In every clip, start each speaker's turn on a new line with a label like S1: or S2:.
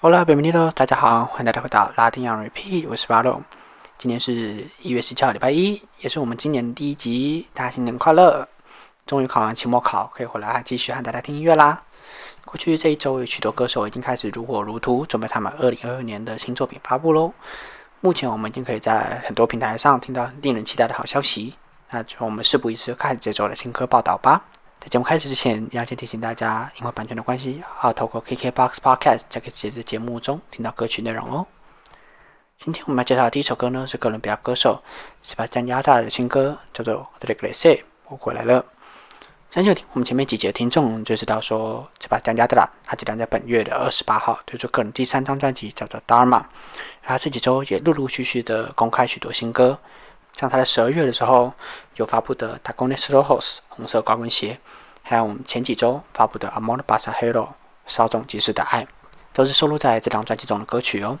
S1: Hola, bienvenido，大家好，欢迎大家回到拉丁洋 repeat，我是巴洛。今天是一月十七号，礼拜一，也是我们今年的第一集，大家新年快乐！终于考完期末考，可以回来继续和大家听音乐啦。过去这一周，有许多歌手已经开始如火如荼，准备他们二零二二年的新作品发布喽。目前我们已经可以在很多平台上听到令人期待的好消息。那就我们事不宜迟，开始这周的新歌报道吧。在节目开始之前，要先提醒大家，因为版权的关系，要透过 KKBOX Podcast 在这期的节目中听到歌曲内容哦。今天我们要介绍的第一首歌呢，是哥伦比亚歌手 Sebastian Yatra 的新歌，叫做《The g l a c e》，我回来了。相信有听我们前面几集的听众就知道，说 Sebastian Yatra 他即将在本月的二十八号推出个人第三张专辑，叫做《Dharma》。他这几周也陆陆续续的公开许多新歌。像他在十二月的时候有发布的《Tacones Rojos》红色高跟鞋，还有我们前几周发布的《Amor b a s a h e r o》稍纵即逝的爱，都是收录在这张专辑中的歌曲哦。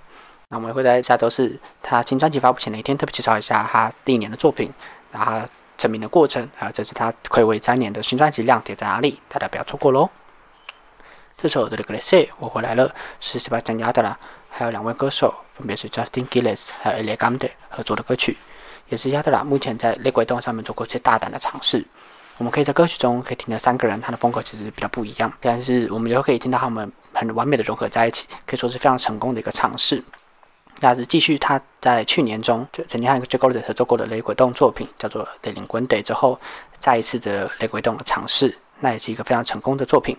S1: 那我们会在下周四他新专辑发布前的一天特别介绍一下他第一年的作品，然后成名的过程，还有这次他暌违三年的新专辑亮点在哪里，大家不要错过喽。这首 The g l a c e》我回来了，是 Sebastian Yatra 还有两位歌手，分别是 Justin Gillis 还有 Elegante 合作的歌曲。也是亚特拉目前在雷鬼动上面做过最大胆的尝试。我们可以在歌曲中可以听到三个人，他的风格其实比较不一样，但是我们又可以听到他们很完美的融合在一起，可以说是非常成功的一个尝试。那是继续他在去年中就曾经和 j a g o l 合作过的雷鬼动作品，叫做《The l i n g u n Day》之后，再一次的雷鬼动的尝试，那也是一个非常成功的作品。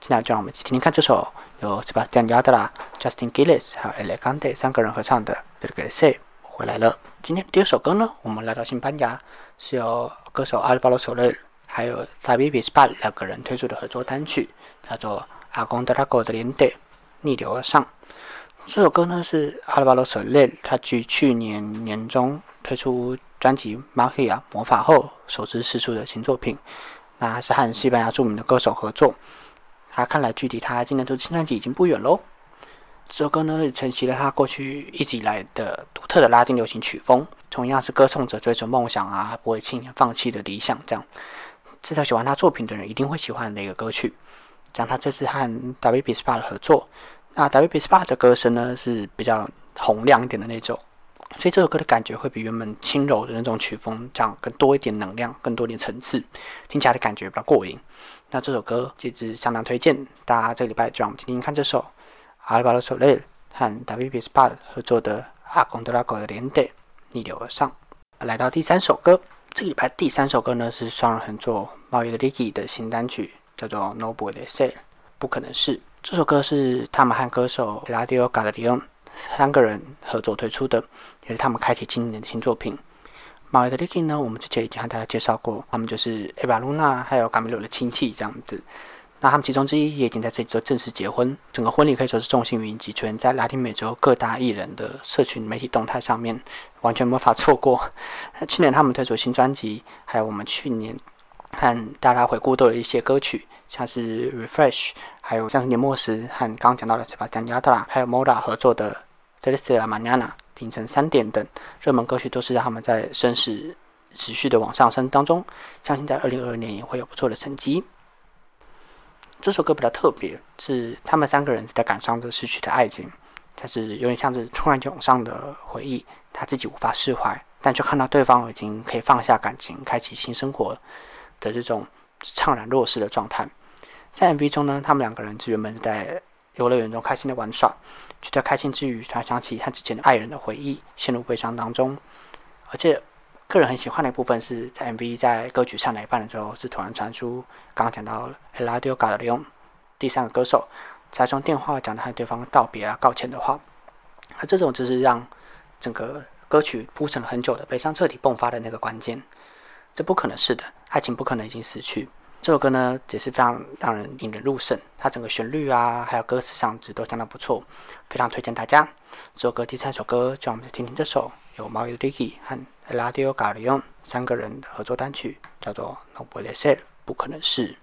S1: 现在就让我们一起听听看这首由 Sebastian Yatra、Justin Gillis 还有 Elegante 三个人合唱的《The Glacier》。回来了。今天第二首歌呢，我们来到西班牙，是由歌手阿尔巴罗·索勒还有 David s p a 两个人推出的合作单曲，叫做《阿贡德拉戈的连带》，逆流而上。这首歌呢是阿尔巴罗·索勒他于去年年中推出专辑《Magia》魔法后首次试出的新作品。那是和西班牙著名的歌手合作。他看来距离他今年推出新专辑已经不远喽。这首歌呢，承袭了他过去一直以来的独特的拉丁流行曲风，同样是歌颂者追逐梦想啊，不会轻易放弃的理想。这样，至少喜欢他作品的人一定会喜欢的一个歌曲。讲他这次和 W B Spa 的合作，那 W B Spa 的歌声呢是比较洪亮一点的那种，所以这首歌的感觉会比原本轻柔的那种曲风这样更多一点能量，更多一点层次，听起来的感觉比较过瘾。那这首歌其实相当推荐大家，这个礼拜就让我们听听看这首。阿尔巴罗·索雷和达维比斯巴合作的《阿贡德拉狗的连队》逆流而上，来到第三首歌。这个礼拜第三首歌呢是双人合作贸易的 Licky 的新单曲，叫做《No Boy Say》，不可能是。这首歌是他们和歌手拉迪奥·卡德里翁三个人合作推出的，也是他们开启今年的新作品。贸易的 Licky 呢，我们之前已经和大家介绍过，他们就是艾巴露娜还有卡米罗的亲戚这样子。那他们其中之一也已经在这周正式结婚，整个婚礼可以说是众星云集，出现在拉丁美洲各大艺人的社群媒体动态上面，完全没法错过。去年他们推出新专辑，还有我们去年和大家回顾都有一些歌曲，像是 Refresh，还有像是年末时和刚刚讲到的巴斯 a 亚特拉，还有 Moda 合作的 d e l i c i a Manana 凌晨三点等热门歌曲，都是让他们在声势持续的往上升当中，相信在二零二二年也会有不错的成绩。这首歌比较特别，是他们三个人在感伤着失去的爱情，但是有点像是突然涌上的回忆，他自己无法释怀，但却看到对方已经可以放下感情，开启新生活的这种怅然若失的状态。在 MV 中呢，他们两个人是原本在游乐园中开心的玩耍，就在开心之余，他想起他之前的爱人的回忆，陷入悲伤当中，而且。个人很喜欢的一部分是在 MV 在歌曲唱到一半的时候，是突然传出刚刚讲到了 Eladio g a l e o n 第三个歌手在用电话讲他和对方道别啊、告歉的话。那这种就是让整个歌曲铺陈了很久的悲伤彻底迸发的那个关键。这不可能是的，爱情不可能已经死去。这首歌呢也是非常让人引人入胜，它整个旋律啊，还有歌词上值都相当不错，非常推荐大家。这首歌第三首歌，就让我们来听听这首由毛友 Dicky 和 Eladio Galion 三个人的合作单曲叫做《No Puede Ser》，不可能是。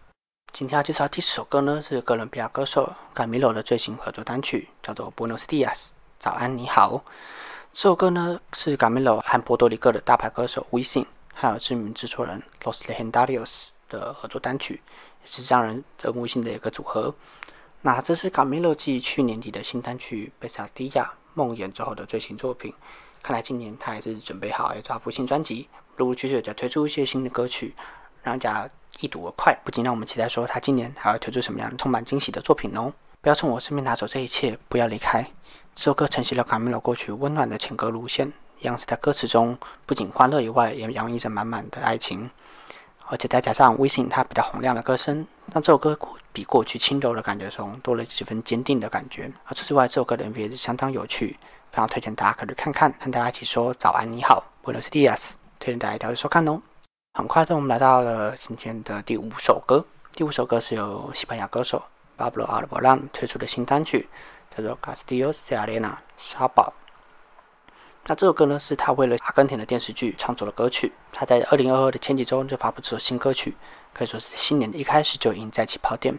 S1: 今天要介绍第四首歌呢，是哥伦比亚歌手 Camilo 的最新合作单曲，叫做《Buenos Dias》，早安你好。这首歌呢是 Camilo 和波多黎各的大牌歌手 w i s i n 还有知名制作人 Los Legendarios 的合作单曲，也是让人耳目一新的一个组合。那这是卡米洛继去年底的新单曲《贝萨迪亚梦魇》之后的最新作品。看来今年他还是准备好要抓捕新专辑，陆陆续续再推出一些新的歌曲，让大家一睹为快。不禁让我们期待说他今年还会推出什么样充满惊喜的作品哦！不要从我身边拿走这一切，不要离开。这首歌承袭了卡米洛过去温暖的情歌路线，一样是在歌词中不仅欢乐以外，也洋溢着满满的爱情。而且再加上微信它比较洪亮的歌声，让这首歌比过去轻柔的感觉中多了几分坚定的感觉。而除此之外，这首歌的 MV 也是相当有趣，非常推荐大家可以看看。和大家一起说早安，你好我是 dias，推荐大家一条去收看哦。很快的，我们来到了今天的第五首歌。第五首歌是由西班牙歌手 Pablo Alborán 推出的新单曲，叫做《Castillos de Arena》沙堡。那这首歌呢，是他为了阿根廷的电视剧创作的歌曲。他在二零二二的前几周就发布这首新歌曲，可以说是新年的一开始就已经在起跑点。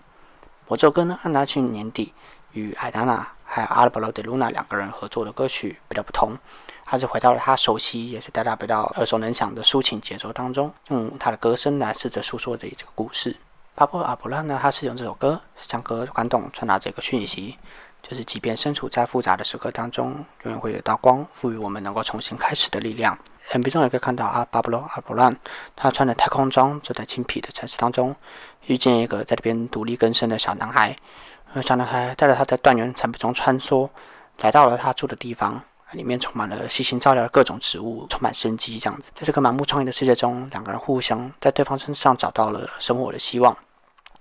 S1: 我这首歌呢，按他去年底与艾达娜还有阿尔伯罗德鲁娜两个人合作的歌曲比较不同，他是回到了他熟悉也是大家比较耳熟能详的抒情节奏当中，用他的歌声来试着诉说着这个故事。巴布阿布拉呢，他是用这首歌向各位观众传达这个讯息。就是即便身处在复杂的时刻当中，永远会有道光，赋予我们能够重新开始的力量。MV 中也可以看到阿巴布罗阿布兰，他穿着太空装，走在青僻的城市当中，遇见一个在这边独立更生的小男孩。而小男孩带着他在断垣残壁中穿梭，来到了他住的地方，里面充满了悉心照料的各种植物，充满生机。这样子，在这个满目疮痍的世界中，两个人互相在对方身上找到了生活的希望，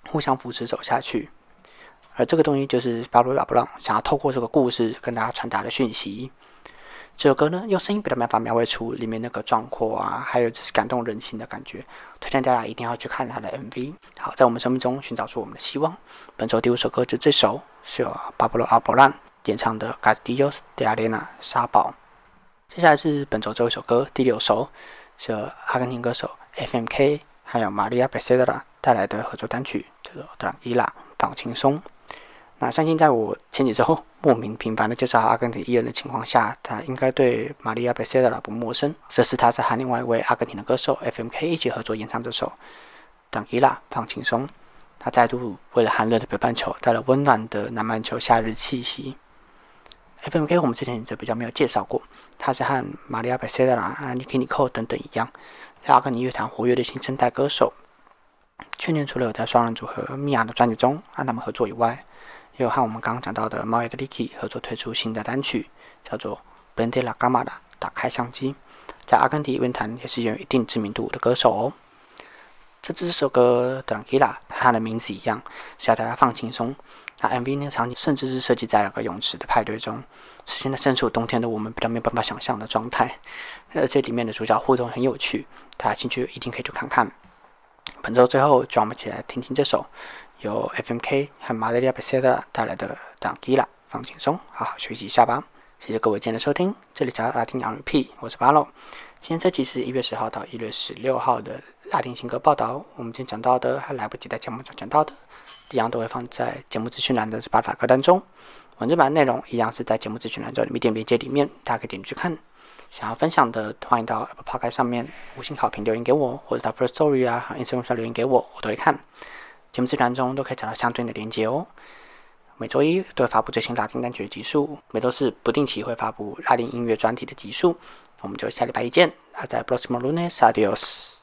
S1: 互相扶持走下去。而这个东西就是巴布罗阿布朗想要透过这个故事跟大家传达的讯息。这首歌呢，用声音比较没法描绘出里面那个壮阔啊，还有就是感动人心的感觉。推荐大家一定要去看他的 MV。好，在我们生命中寻找出我们的希望。本周第五首歌就这首，是由巴布罗阿布兰演唱的《Castillos de Arena》沙堡。接下来是本周最后一首歌，第六首，是由阿根廷歌手 FMK 还有玛利亚贝塞德拉带来的合作单曲，叫做《d r a n q u i l a 放轻松。那相信在我前几周莫名频繁的介绍阿根廷艺人的情况下，他应该对玛利亚贝塞德拉不陌生。这是他在和另外一位阿根廷的歌手 FMK 一起合作演唱这首《Tranquila》放轻松。他再度为了寒冷的北半球带来温暖的南半球夏日气息。FMK 我们之前就比较没有介绍过，他是和玛利亚贝塞德拉、啊尼基尼寇等等一样，在阿根廷乐坛活跃的新生代歌手。去年除了有在双人组合米娅的专辑中和他们合作以外，又和我们刚刚讲到的猫爷的 Licky 合作推出新的单曲，叫做《b e n d e La Gamma》打开相机，在阿根廷乐坛也是有一定知名度的歌手哦。这这首歌《Tranquila》它的名字一样，是要大家放轻松。那 MV 那个场景甚至是设计在一个泳池的派对中，是现在身处冬天的我们比较没有办法想象的状态。而且里面的主角互动很有趣，大家兴趣一定可以去看看。本周最后，就让我们一起来听听这首。由 FMK 和马德里亚贝塞德带来的《当吉拉》，放轻松，好好休息一下吧。谢谢各位今天的收听，这里是拉丁洋语 P，我是巴洛。今天这期是一月十号到一月十六号的拉丁新歌报道。我们今天讲到的还来不及在节目中讲到的，一样都会放在节目资讯栏的这八法歌单中。文字版内容一样是在节目资讯栏中的点链接里面，大家可以点去看。想要分享的，欢迎到 Apple Podcast 上面五星好评留言给我，或者到 First Story 啊和 Instagram 上留言给我，我都会看。节目资源中都可以找到相对应的连接哦。每周一都会发布最新拉丁单曲的集数，每周四不定期会发布拉丁音乐专题的集数。我们就下礼拜一见，啊，在 Próximo lunes，adiós。